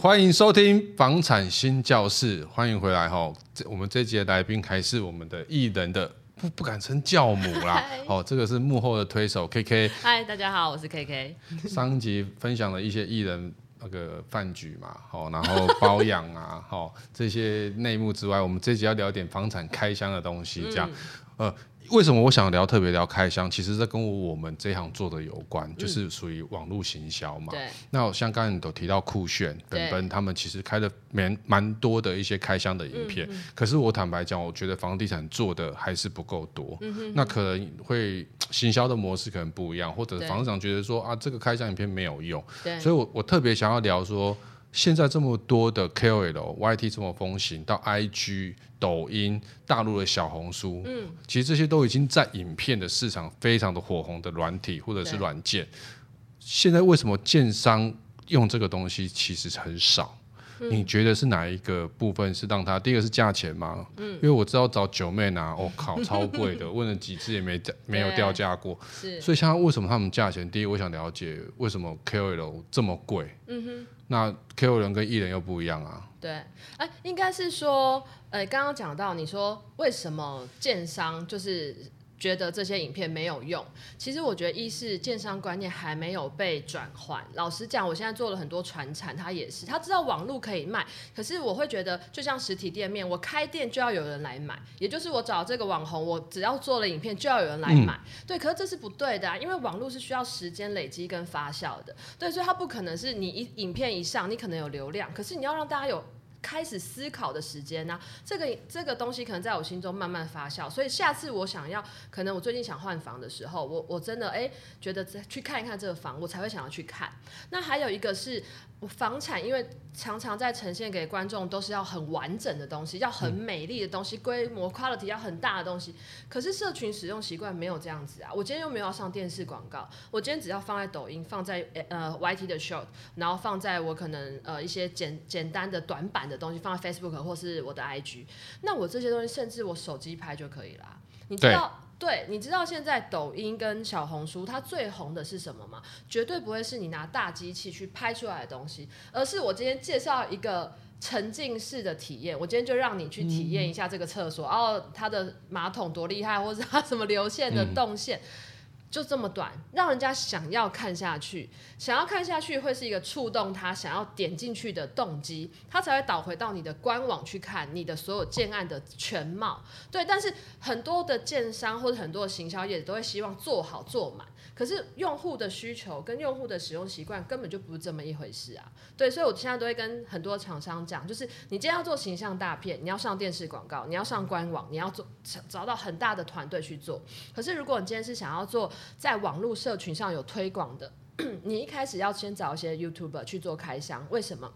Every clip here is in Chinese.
欢迎收听房产新教室，欢迎回来哈。这我们这集的来宾还是我们的艺人的不不敢称教母啦，哦，这个是幕后的推手 KK。嗨，大家好，我是 KK。上集分享了一些艺人那个饭局嘛，好，然后包养啊，好 这些内幕之外，我们这集要聊点房产开箱的东西，这样，嗯、呃。为什么我想聊特别聊开箱？其实这跟我们这一行做的有关，嗯、就是属于网络行销嘛。对。那像刚才你都提到酷炫、本本他们其实开了蛮蛮多的一些开箱的影片。嗯、可是我坦白讲，我觉得房地产做的还是不够多。嗯、那可能会行销的模式可能不一样，或者房长觉得说啊，这个开箱影片没有用。对。所以我我特别想要聊说。现在这么多的 KOL、YT 这么风行，到 IG、抖音、大陆的小红书，嗯，其实这些都已经在影片的市场非常的火红的软体或者是软件。现在为什么建商用这个东西其实很少？嗯、你觉得是哪一个部分是让他？第一个是价钱吗？嗯，因为我知道找九妹拿，我、哦、靠，超贵的，问了几次也没没有掉价过。是，所以像为什么他们价钱？第一，我想了解为什么 KOL 这么贵？嗯哼，那 KOL 跟艺人又不一样啊？对，哎、欸，应该是说，呃、欸，刚刚讲到你说为什么建商就是。觉得这些影片没有用，其实我觉得一是建商观念还没有被转换。老实讲，我现在做了很多传产，他也是，他知道网络可以卖，可是我会觉得，就像实体店面，我开店就要有人来买，也就是我找这个网红，我只要做了影片就要有人来买，嗯、对，可是这是不对的啊，因为网络是需要时间累积跟发酵的，对，所以它不可能是你一影片一上，你可能有流量，可是你要让大家有。开始思考的时间呢、这个这个东西可能在我心中慢慢发酵，所以下次我想要，可能我最近想换房的时候，我我真的哎觉得去看一看这个房，我才会想要去看。那还有一个是。房产因为常常在呈现给观众都是要很完整的东西，要很美丽的东西，规模 quality 要很大的东西。可是社群使用习惯没有这样子啊！我今天又没有要上电视广告，我今天只要放在抖音，放在呃 YT 的 short，然后放在我可能呃一些简简单的短板的东西，放在 Facebook 或是我的 IG。那我这些东西甚至我手机拍就可以了。你知道？对，你知道现在抖音跟小红书它最红的是什么吗？绝对不会是你拿大机器去拍出来的东西，而是我今天介绍一个沉浸式的体验。我今天就让你去体验一下这个厕所，然后、嗯哦、它的马桶多厉害，或者它什么流线的动线。嗯就这么短，让人家想要看下去，想要看下去会是一个触动他想要点进去的动机，他才会导回到你的官网去看你的所有建案的全貌。对，但是很多的建商或者很多的行销业都会希望做好做满。可是用户的需求跟用户的使用习惯根本就不是这么一回事啊！对，所以我现在都会跟很多厂商讲，就是你今天要做形象大片，你要上电视广告，你要上官网，你要做找到很大的团队去做。可是如果你今天是想要做在网络社群上有推广的，你一开始要先找一些 YouTuber 去做开箱。为什么？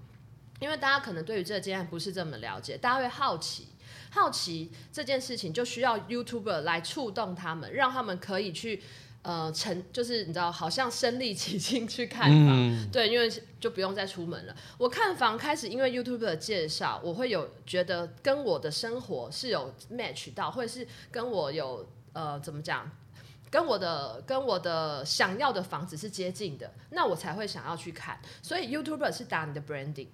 因为大家可能对于这个经验不是这么了解，大家会好奇，好奇这件事情就需要 YouTuber 来触动他们，让他们可以去。呃，成就是你知道，好像身临其境去看房，嗯、对，因为就不用再出门了。我看房开始，因为 YouTube 的介绍，我会有觉得跟我的生活是有 match 到，或者是跟我有呃怎么讲，跟我的跟我的想要的房子是接近的，那我才会想要去看。所以 YouTuber 是打你的 branding。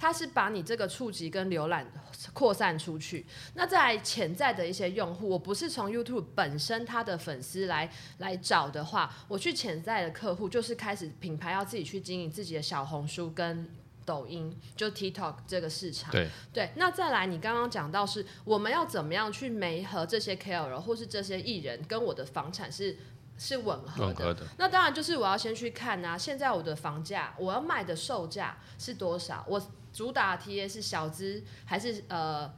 它是把你这个触及跟浏览扩散出去。那在潜在的一些用户，我不是从 YouTube 本身它的粉丝来来找的话，我去潜在的客户就是开始品牌要自己去经营自己的小红书跟抖音，就 TikTok 这个市场。对对。那再来，你刚刚讲到是我们要怎么样去媒合这些 KOL 或是这些艺人跟我的房产是是吻合的。吻合的。那当然就是我要先去看啊，现在我的房价，我要卖的售价是多少？我。主打 TA 是小资还是呃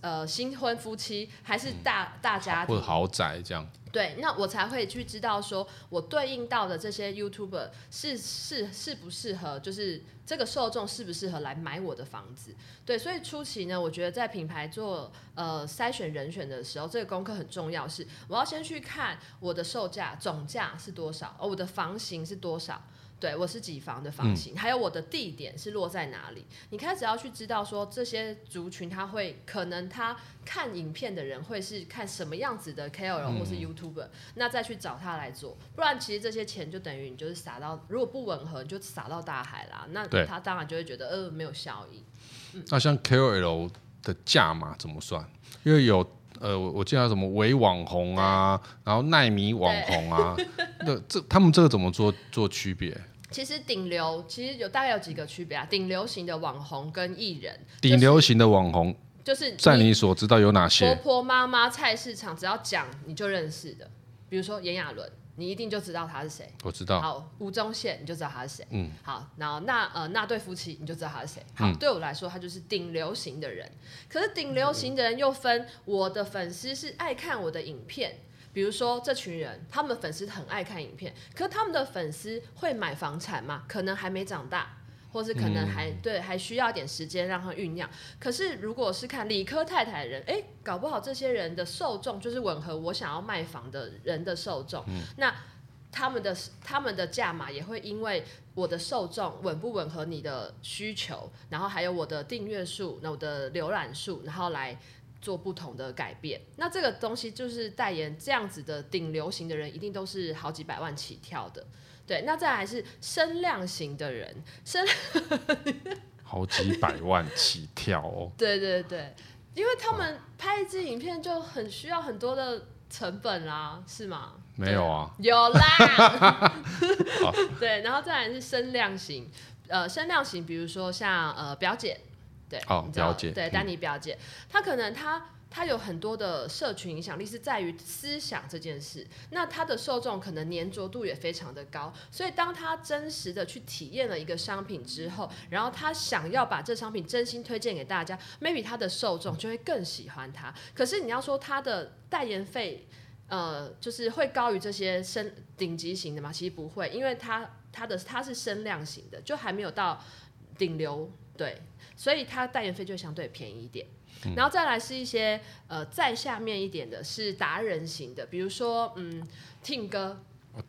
呃新婚夫妻还是大、嗯、大家庭或豪宅这样？对，那我才会去知道说我对应到的这些 YouTuber 是是适不适合，就是这个受众适不适合来买我的房子？对，所以初期呢，我觉得在品牌做呃筛选人选的时候，这个功课很重要，是我要先去看我的售价总价是多少，而我的房型是多少。对，我是几房的房型，嗯、还有我的地点是落在哪里。你开始要去知道说这些族群他会可能他看影片的人会是看什么样子的 KOL 或是 YouTuber，、嗯、那再去找他来做。不然其实这些钱就等于你就是撒到，如果不吻合你就撒到大海啦。那他当然就会觉得呃没有效益。嗯、那像 KOL 的价码怎么算？因为有。呃，我我记得什么伪网红啊，然后奈米网红啊，那这他们这个怎么做做区别？其实顶流其实有大概有几个区别啊，顶流型的网红跟艺人。顶流型的网红就是在你所知道有哪些？婆婆妈妈菜市场只要讲你就认识的，比如说炎亚纶。你一定就知道他是谁，我知道。好，吴宗宪你就知道他是谁。嗯，好，然后那呃那对夫妻你就知道他是谁。好，嗯、对我来说他就是顶流行的人。可是顶流行的人又分，我的粉丝是爱看我的影片，比如说这群人，他们粉丝很爱看影片，可是他们的粉丝会买房产吗？可能还没长大。或是可能还、嗯、对，还需要点时间让它酝酿。可是如果是看理科太太的人，哎、欸，搞不好这些人的受众就是吻合我想要卖房的人的受众。嗯、那他们的他们的价码也会因为我的受众吻不吻合你的需求，然后还有我的订阅数、那我的浏览数，然后来做不同的改变。那这个东西就是代言这样子的顶流行的人，一定都是好几百万起跳的。对，那再来是声量型的人，声好几百万起跳哦。对对对，因为他们拍一支影片就很需要很多的成本啦，是吗？没有啊，有啦。对，然后再来是声量型，呃，声量型，比如说像呃表姐，对，哦，表姐，对，丹尼表姐，她、嗯、可能她。他有很多的社群影响力，是在于思想这件事。那他的受众可能粘着度也非常的高，所以当他真实的去体验了一个商品之后，然后他想要把这商品真心推荐给大家，maybe 他的受众就会更喜欢他。可是你要说他的代言费，呃，就是会高于这些声顶级型的吗？其实不会，因为他他的他是声量型的，就还没有到顶流，对，所以他代言费就相对便宜一点。然后再来是一些呃再下面一点的是达人型的，比如说嗯，Tim 哥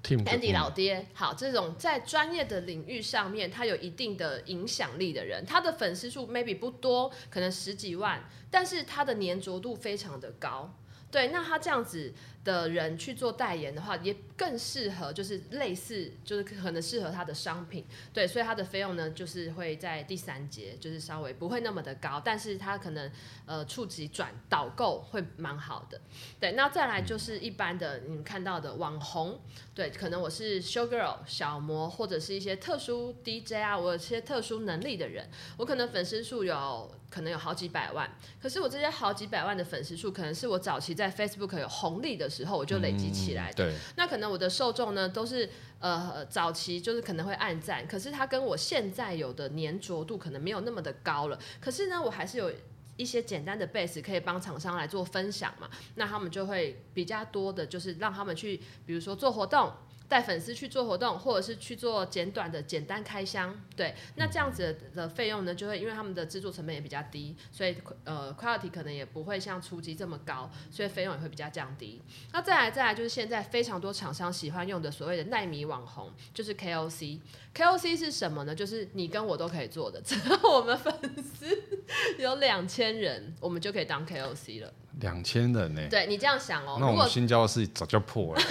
，Andy 老爹，好，这种在专业的领域上面他有一定的影响力的人，他的粉丝数 maybe 不多，可能十几万，但是他的粘着度非常的高。对，那他这样子的人去做代言的话，也更适合，就是类似，就是可能适合他的商品。对，所以他的费用呢，就是会在第三节，就是稍微不会那么的高，但是他可能呃触及转导购会蛮好的。对，那再来就是一般的你们看到的网红，对，可能我是 show girl 小模，或者是一些特殊 DJ 啊，我有些特殊能力的人，我可能粉丝数有。可能有好几百万，可是我这些好几百万的粉丝数，可能是我早期在 Facebook 有红利的时候，我就累积起来的。嗯、对，那可能我的受众呢，都是呃早期就是可能会暗赞，可是他跟我现在有的粘着度可能没有那么的高了。可是呢，我还是有一些简单的 base 可以帮厂商来做分享嘛，那他们就会比较多的，就是让他们去，比如说做活动。带粉丝去做活动，或者是去做简短的简单开箱，对，那这样子的费用呢，就会因为他们的制作成本也比较低，所以呃 quality 可能也不会像初级这么高，所以费用也会比较降低。那再来再来就是现在非常多厂商喜欢用的所谓的奈米网红，就是 KOC。KOC 是什么呢？就是你跟我都可以做的，只要我们粉丝 有两千人，我们就可以当 KOC 了。两千人呢？对，你这样想哦、喔，那我们新交的事早就破了。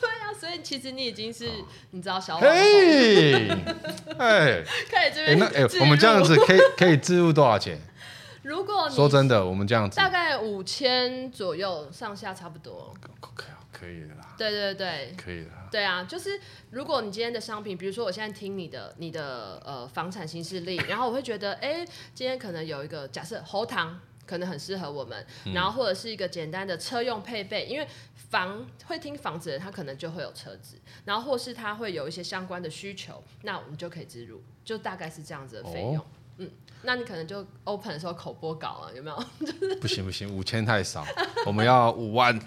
对啊，所以其实你已经是，你知道小网红。哎，可以这边。那哎，我们这样子可以可以置入多少钱？如果你说真的，我们这样子大概五千左右上下，差不多。可可以的啦。对对对，可以的。对啊，就是如果你今天的商品，比如说我现在听你的你的呃房产新势力，然后我会觉得，哎，今天可能有一个假设喉糖。可能很适合我们，然后或者是一个简单的车用配备，因为房会听房子的人，他可能就会有车子，然后或是他会有一些相关的需求，那我们就可以植入，就大概是这样子的费用。哦、嗯，那你可能就 open 的时候口播稿啊，有没有？不行不行，五千太少，我们要五万。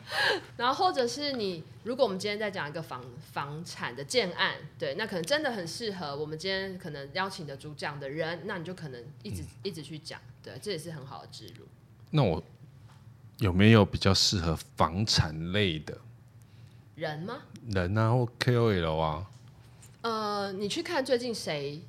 然后或者是你，如果我们今天在讲一个房房产的建案，对，那可能真的很适合我们今天可能邀请的主讲的人，那你就可能一直、嗯、一直去讲，对，这也是很好的植入。那我有没有比较适合房产类的人吗？人啊，或 KOL 啊？呃，你去看最近谁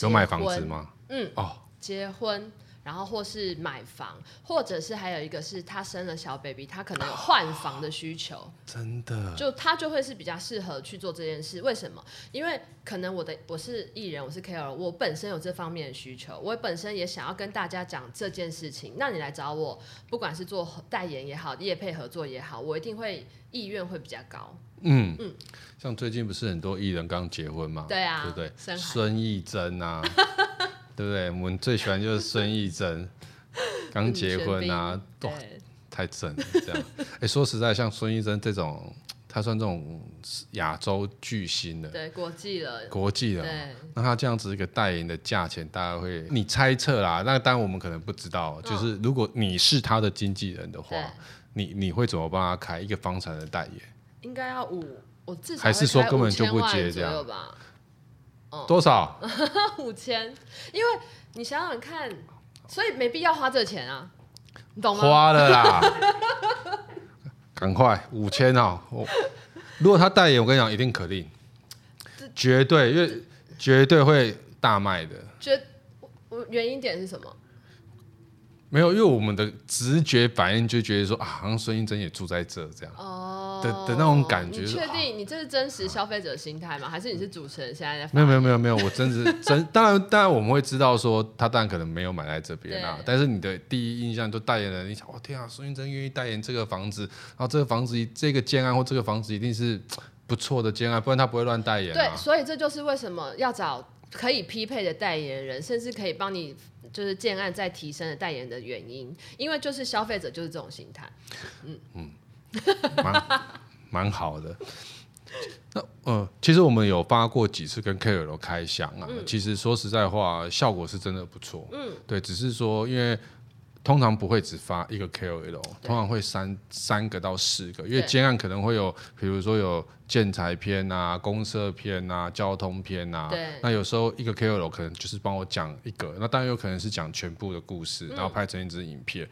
有买房子吗？嗯，哦，结婚。然后或是买房，或者是还有一个是他生了小 baby，他可能有换房的需求。哦，真的，就他就会是比较适合去做这件事。为什么？因为可能我的我是艺人，我是 KOL，我本身有这方面的需求，我本身也想要跟大家讲这件事情。那你来找我，不管是做代言也好，业配合作也好，我一定会意愿会比较高。嗯嗯，像最近不是很多艺人刚结婚嘛？对啊，对不对？孙艺珍啊。对不对？我们最喜欢就是孙艺珍，刚结婚啊，哇，太正了这样。哎，说实在，像孙艺珍这种，她算这种亚洲巨星的，对，国际了，国际了。那她这样子一个代言的价钱，大家会你猜测啦。那当然我们可能不知道，就是如果你是他的经纪人的话，你你会怎么帮他开一个房产的代言？应该要五，我至少还是说根本就不接这样吧。多少？五千，因为你想想看，所以没必要花这个钱啊，你懂吗？花了啦，赶快五千哦！我如果他代言，我跟你讲，一定可定，绝对，因为绝对会大卖的。绝，我原因点是什么？没有，因为我们的直觉反应就觉得说啊，好像孙艺珍也住在这这样哦的的那种感觉。你确定你这是真实消费者心态吗？还是你是主持人现在在？没有没有没有没有，我真是真。当然当然我们会知道说他当然可能没有买在这边啊，但是你的第一印象就代言人，你想哦天啊，孙运珍愿意代言这个房子，然后这个房子这个建案或这个房子一定是不错的建案，不然他不会乱代言啊。对，所以这就是为什么要找可以匹配的代言人，甚至可以帮你。就是建案在提升的代言的原因，因为就是消费者就是这种心态，嗯嗯，蛮 蛮好的。那呃，其实我们有发过几次跟 KOL 开箱啊，嗯、其实说实在话，效果是真的不错，嗯，对，只是说因为。通常不会只发一个 KOL，通常会三三个到四个，因为建案可能会有，比如说有建材篇啊、公社篇啊、交通篇啊。对。那有时候一个 KOL 可能就是帮我讲一个，那当然有可能是讲全部的故事，然后拍成一支影片。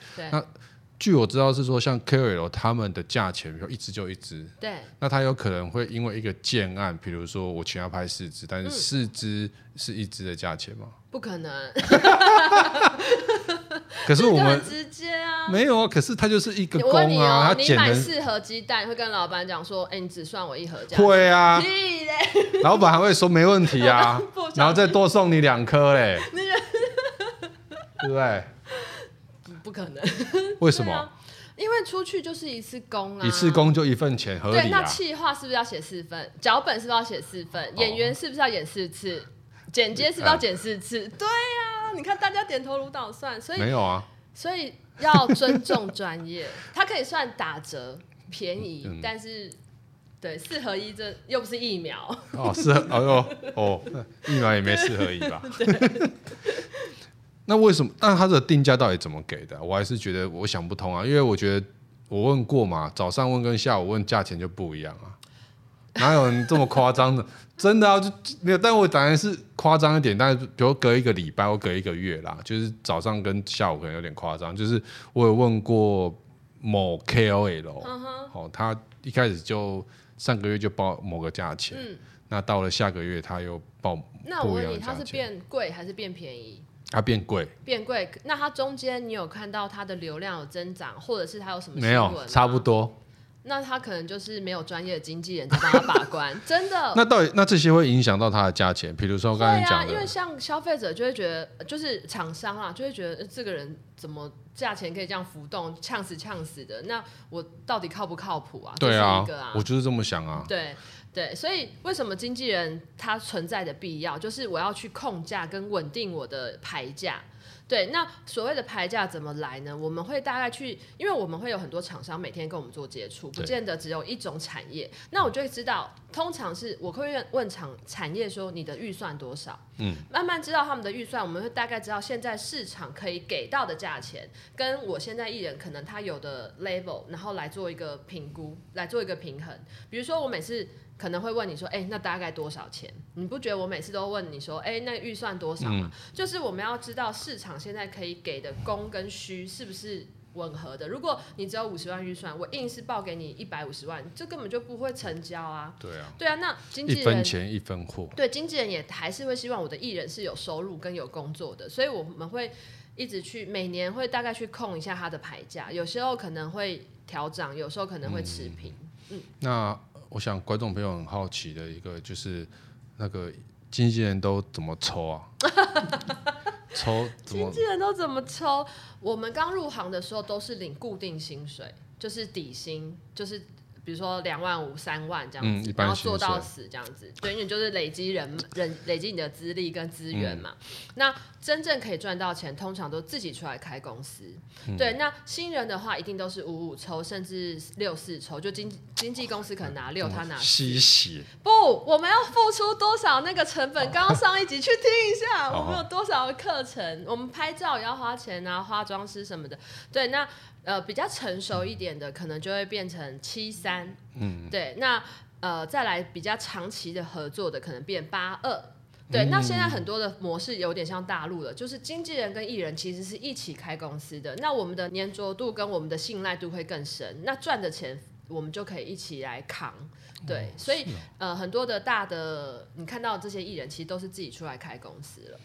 据我知道是说，像 KOL 他们的价钱，比如一支就一支。对。那他有可能会因为一个建案，比如说我请他拍四支，但是四支是一支的价钱吗？不可能。可是我们直接啊，没有啊。可是他就是一个工啊，你哦、他你买四盒鸡蛋，会跟老板讲说：“哎、欸，你只算我一盒这样。”会啊，老板还会说没问题啊，然后再多送你两颗嘞，对不对？不可能，为什么？因为出去就是一次工啊，一次工就一份钱，合理啊。对，那企划是不是要写四份？脚本是不是要写四份？演员是不是要演四次？剪接是不是要剪四次？对呀、啊，你看大家点头如捣蒜，所以没有啊，所以要尊重专业。它可以算打折便宜，嗯、但是对四合一这又不是疫苗哦，是哦哟哦，疫苗也没四合一吧？对那为什么？但它的定价到底怎么给的？我还是觉得我想不通啊，因为我觉得我问过嘛，早上问跟下午问价钱就不一样啊，哪有人这么夸张的？真的啊，就没有，但我当然是夸张一点，但是比如隔一个礼拜或隔一个月啦，就是早上跟下午可能有点夸张。就是我有问过某 KOL，哦、uh. 他一开始就上个月就报某个价钱，嗯、那到了下个月他又报。那我问你，他是变贵还是变便宜？他变贵，变贵。那它中间你有看到它的流量有增长，或者是它有什么没有？差不多。那他可能就是没有专业的经纪人在帮他把关，真的。那到底那这些会影响到他的价钱？比如说我刚才讲的，啊，因为像消费者就会觉得，就是厂商啊，就会觉得这个人怎么价钱可以这样浮动，呛死呛死的。那我到底靠不靠谱啊？对啊，是啊，我就是这么想啊。对对，所以为什么经纪人他存在的必要，就是我要去控价跟稳定我的牌价。对，那所谓的牌价怎么来呢？我们会大概去，因为我们会有很多厂商每天跟我们做接触，不见得只有一种产业。那我就会知道，通常是我会问问厂产业说你的预算多少，嗯，慢慢知道他们的预算，我们会大概知道现在市场可以给到的价钱，跟我现在艺人可能他有的 level，然后来做一个评估，来做一个平衡。比如说我每次。可能会问你说，哎、欸，那大概多少钱？你不觉得我每次都问你说，哎、欸，那预算多少吗？嗯、就是我们要知道市场现在可以给的供跟需是不是吻合的。如果你只有五十万预算，我硬是报给你一百五十万，这根本就不会成交啊。对啊，对啊，那经纪人一分钱一分货。对，经纪人也还是会希望我的艺人是有收入跟有工作的，所以我们会一直去每年会大概去控一下他的牌价，有时候可能会调涨，有时候可能会持平。嗯，嗯那我想观众朋友很好奇的一个就是那个。经纪人都怎么抽啊？抽？经纪人都怎么抽？我们刚入行的时候都是领固定薪水，就是底薪，就是比如说两万五、三万这样子，嗯、然后做到死这样子。对，因为就是累积人人累积你的资历跟资源嘛。嗯、那真正可以赚到钱，通常都自己出来开公司。嗯、对，那新人的话，一定都是五五抽，甚至六四抽。就经经纪公司可能拿六，他拿吸血。不，我们要付出多少那个成本？刚刚上一集去听一下，我们有多少课程？我们拍照也要花钱啊，化妆师什么的。对，那呃比较成熟一点的，可能就会变成七三。嗯，对，那呃再来比较长期的合作的，可能变八二。对，那现在很多的模式有点像大陆了，就是经纪人跟艺人其实是一起开公司的，那我们的粘着度跟我们的信赖度会更深，那赚的钱我们就可以一起来扛。对，哦、所以、哦、呃很多的大的你看到这些艺人其实都是自己出来开公司了。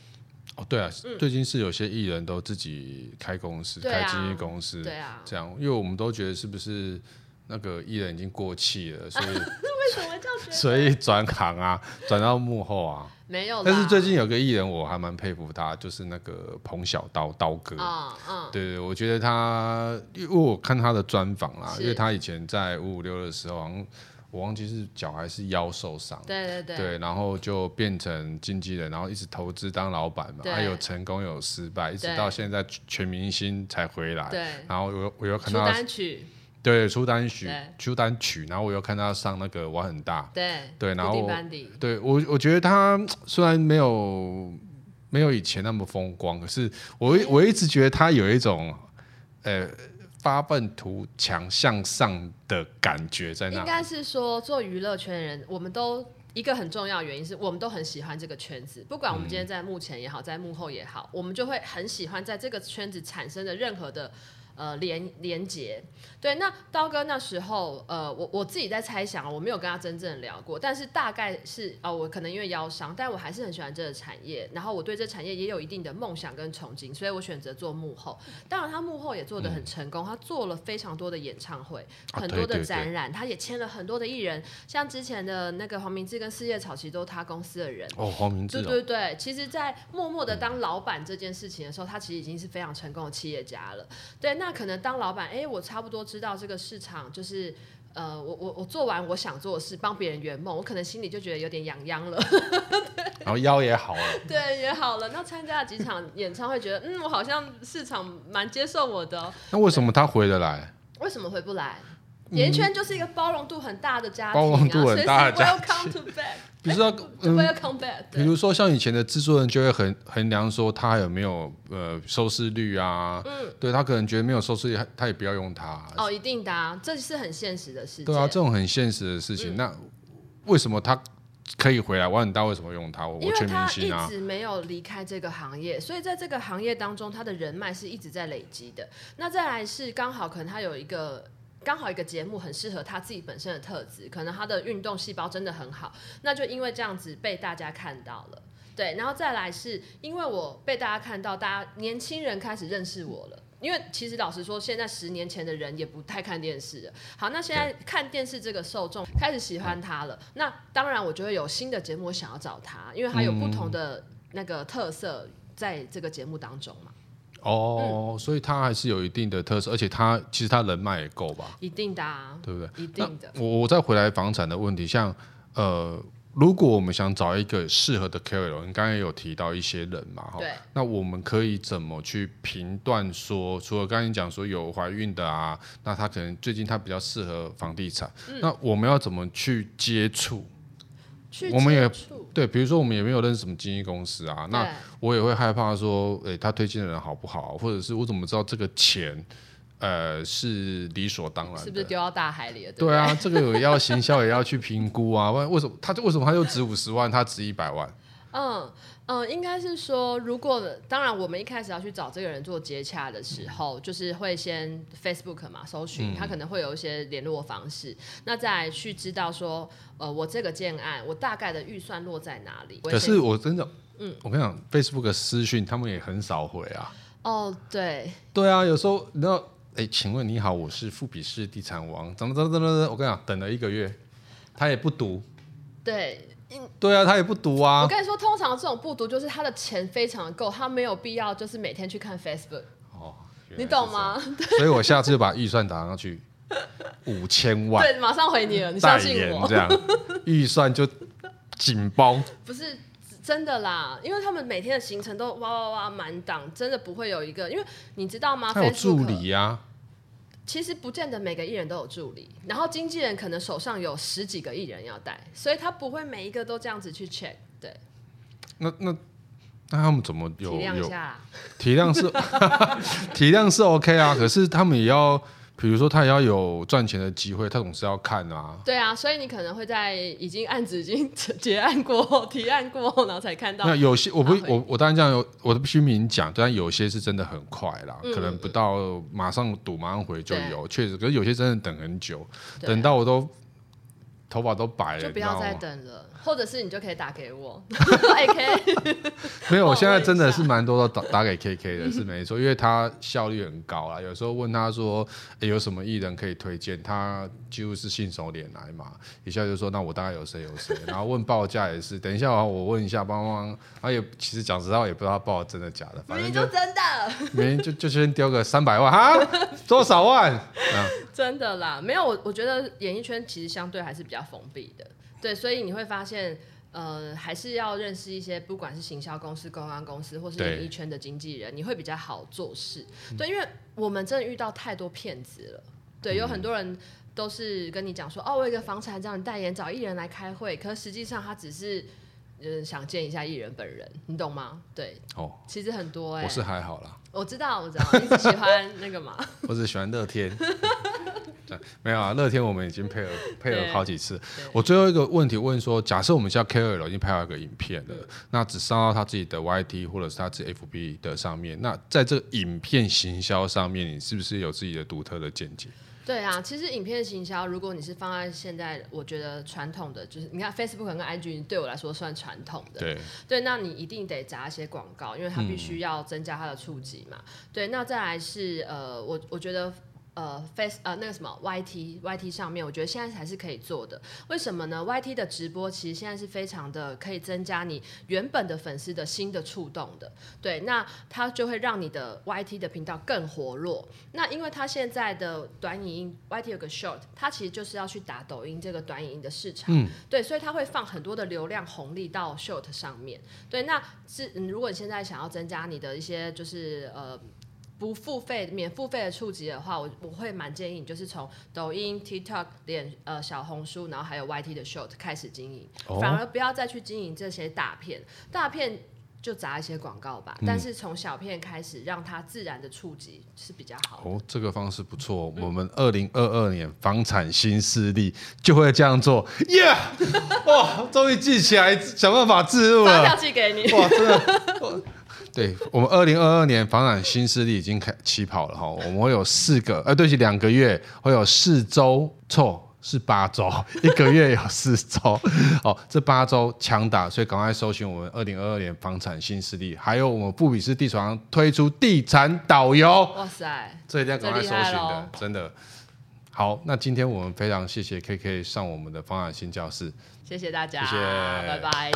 哦，对啊，嗯、最近是有些艺人都自己开公司，啊、开经纪公司，对啊，这样，因为我们都觉得是不是那个艺人已经过气了，所以 为什么叫所以转行啊，转到幕后啊。没有，但是最近有个艺人我还蛮佩服他，就是那个彭小刀刀哥。嗯嗯，对对，我觉得他，因为我看他的专访啦，因为他以前在五五六的时候，好像我忘记是脚还是腰受伤。对对对。对，然后就变成经纪人，然后一直投资当老板嘛，还对有成功有失败，一直到现在全明星才回来。对。然后我我又看到单曲。对，出单曲，对出单曲，然后我又看他上那个我很大，对对，然后对我我觉得他虽然没有没有以前那么风光，可是我我一直觉得他有一种呃发愤图强向上的感觉在那。应该是说做娱乐圈的人，我们都一个很重要的原因是我们都很喜欢这个圈子，不管我们今天在幕前也好，在幕后也好，我们就会很喜欢在这个圈子产生的任何的。呃，连连接，对，那刀哥那时候，呃，我我自己在猜想，我没有跟他真正聊过，但是大概是，哦、呃，我可能因为腰伤，但我还是很喜欢这个产业，然后我对这产业也有一定的梦想跟憧憬，所以我选择做幕后。当然，他幕后也做得很成功，嗯、他做了非常多的演唱会，很多的展览，啊、他也签了很多的艺人，像之前的那个黄明志跟四叶草，其实都是他公司的人。哦，黄明志、哦。对对对，其实，在默默的当老板这件事情的时候，他其实已经是非常成功的企业家了。对，那。那可能当老板，哎、欸，我差不多知道这个市场，就是，呃，我我我做完我想做的事，帮别人圆梦，我可能心里就觉得有点痒痒了，然后腰也好了，对，也好了。那参加了几场演唱会，觉得，嗯，我好像市场蛮接受我的。那为什么他回得来？为什么回不来？演艺圈就是一个包容度很大的家庭，啊，包容度很大的家庭。比如说，嗯，比如说像以前的制作人就会衡衡量说他有没有呃收视率啊，嗯，对他可能觉得没有收视率，他也不要用他。哦，一定的啊，这是很现实的事情。对啊，这种很现实的事情，嗯、那为什么他可以回来？我很大为什么用他？我全明星啊，因为他一直没有离开这个行业，所以在这个行业当中，他的人脉是一直在累积的。那再来是刚好可能他有一个。刚好一个节目很适合他自己本身的特质，可能他的运动细胞真的很好，那就因为这样子被大家看到了，对，然后再来是因为我被大家看到，大家年轻人开始认识我了，因为其实老实说，现在十年前的人也不太看电视，好，那现在看电视这个受众开始喜欢他了，那当然我就会有新的节目想要找他，因为他有不同的那个特色在这个节目当中嘛。哦，嗯、所以他还是有一定的特色，而且他其实他人脉也够吧？一定的、啊，对不对？一定的。我我再回来房产的问题，像呃，如果我们想找一个适合的 KOL，你刚才有提到一些人嘛，哈，对。那我们可以怎么去评断说，除了刚才你讲说有怀孕的啊，那他可能最近他比较适合房地产，嗯、那我们要怎么去接触？我们也对，比如说我们也没有认识什么经纪公司啊，那我也会害怕说，诶，他推荐的人好不好，或者是我怎么知道这个钱，呃，是理所当然的，是不是丢到大海里了？对，对啊，这个也要行销，也要去评估啊。为为什么他为什么他就值五十万，他值一百万？嗯嗯，应该是说，如果当然我们一开始要去找这个人做接洽的时候，嗯、就是会先 Facebook 嘛搜寻，他可能会有一些联络方式，嗯、那再去知道说，呃，我这个建案我大概的预算落在哪里。可是我真的，嗯，我跟你讲，Facebook 私讯他们也很少回啊。哦，对，对啊，有时候你知道，哎，请问你好，我是富比士地产王，怎么怎么怎么，我跟你讲，等了一个月，他也不读。对。对啊，他也不读啊。我跟你说，通常这种不读，就是他的钱非常的够，他没有必要就是每天去看 Facebook。哦，你懂吗？所以我下次就把预算打上去，五千万。对，马上回你了，你相信我。这样预算就紧绷。不是真的啦，因为他们每天的行程都哇哇哇满档，真的不会有一个，因为你知道吗？他有助理呀。其实不见得每个艺人都有助理，然后经纪人可能手上有十几个艺人要带，所以他不会每一个都这样子去 check。对，那那那他们怎么有体谅一下？体谅是 体谅是 OK 啊，可是他们也要。比如说，他也要有赚钱的机会，他总是要看啊。对啊，所以你可能会在已经案子已经结案过后、提案过后，然后才看到。那有些我不我我当然这样有我的虚名讲，但有些是真的很快啦，嗯、可能不到马上赌马上回就有，确实。可是有些真的等很久，等到我都头发都白了，就不要再等了。或者是你就可以打给我，AK。没有，我现在真的是蛮多都打打给 KK 的，是没错，因为他效率很高啊。有时候问他说，欸、有什么艺人可以推荐，他几乎是信手拈来嘛，一下就说，那我大概有谁有谁。然后问报价也是，等一下我问一下，帮帮。他也其实讲实话，也不知道报真的假的，反正就，就真的，明明就就先丢个三百万哈，多少万？啊真的啦，没有我我觉得演艺圈其实相对还是比较封闭的。对，所以你会发现，呃，还是要认识一些，不管是行销公司、公关公司，或是演艺圈的经纪人，你会比较好做事。对，因为我们真的遇到太多骗子了。对，有很多人都是跟你讲说，嗯、哦，我有一个房产让你代言，找艺人来开会，可实际上他只是，呃，想见一下艺人本人，你懂吗？对，哦，其实很多哎、欸，我是还好啦。我知道，我知道，你只喜欢那个嘛？我只喜欢乐天。没有啊，乐天我们已经配合配合好几次。我最后一个问题问说，假设我们现在 KOL 已经拍好一个影片了，嗯、那只上到他自己的 YT 或者是他自己 FB 的上面，那在这个影片行销上面，你是不是有自己的独特的见解？对啊，其实影片行销，如果你是放在现在，我觉得传统的就是，你看 Facebook 跟 IG 对我来说算传统的。对对，那你一定得砸一些广告，因为它必须要增加它的触及嘛。嗯、对，那再来是呃，我我觉得。呃，Face 呃那个什么 YT YT 上面，我觉得现在还是可以做的。为什么呢？YT 的直播其实现在是非常的可以增加你原本的粉丝的新的触动的。对，那它就会让你的 YT 的频道更活络。那因为它现在的短影音 YT 有个 Short，它其实就是要去打抖音这个短影音的市场。嗯。对，所以它会放很多的流量红利到 Short 上面。对，那是如果你现在想要增加你的一些就是呃。不付费、免付费的触及的话，我我会蛮建议你，就是从抖音、TikTok、脸呃小红书，然后还有 YT 的 Short 开始经营，哦、反而不要再去经营这些大片。大片就砸一些广告吧，嗯、但是从小片开始，让它自然的触及是比较好。哦，这个方式不错。嗯、我们二零二二年房产新势力就会这样做。耶、yeah! 哇，终于记起来，想办法置入了。发票寄给你。哇，真的。对，我们二零二二年房产新势力已经开起跑了哈，我们会有四个，呃，对不起，两个月会有四周，错是八周，一个月有四周，哦，这八周强打，所以赶快搜寻我们二零二二年房产新势力，还有我们布比斯地产推出地产导游，哇塞，这一定要赶快搜寻的，真的。好，那今天我们非常谢谢 KK 上我们的房产新教室，谢谢大家，谢谢，拜拜。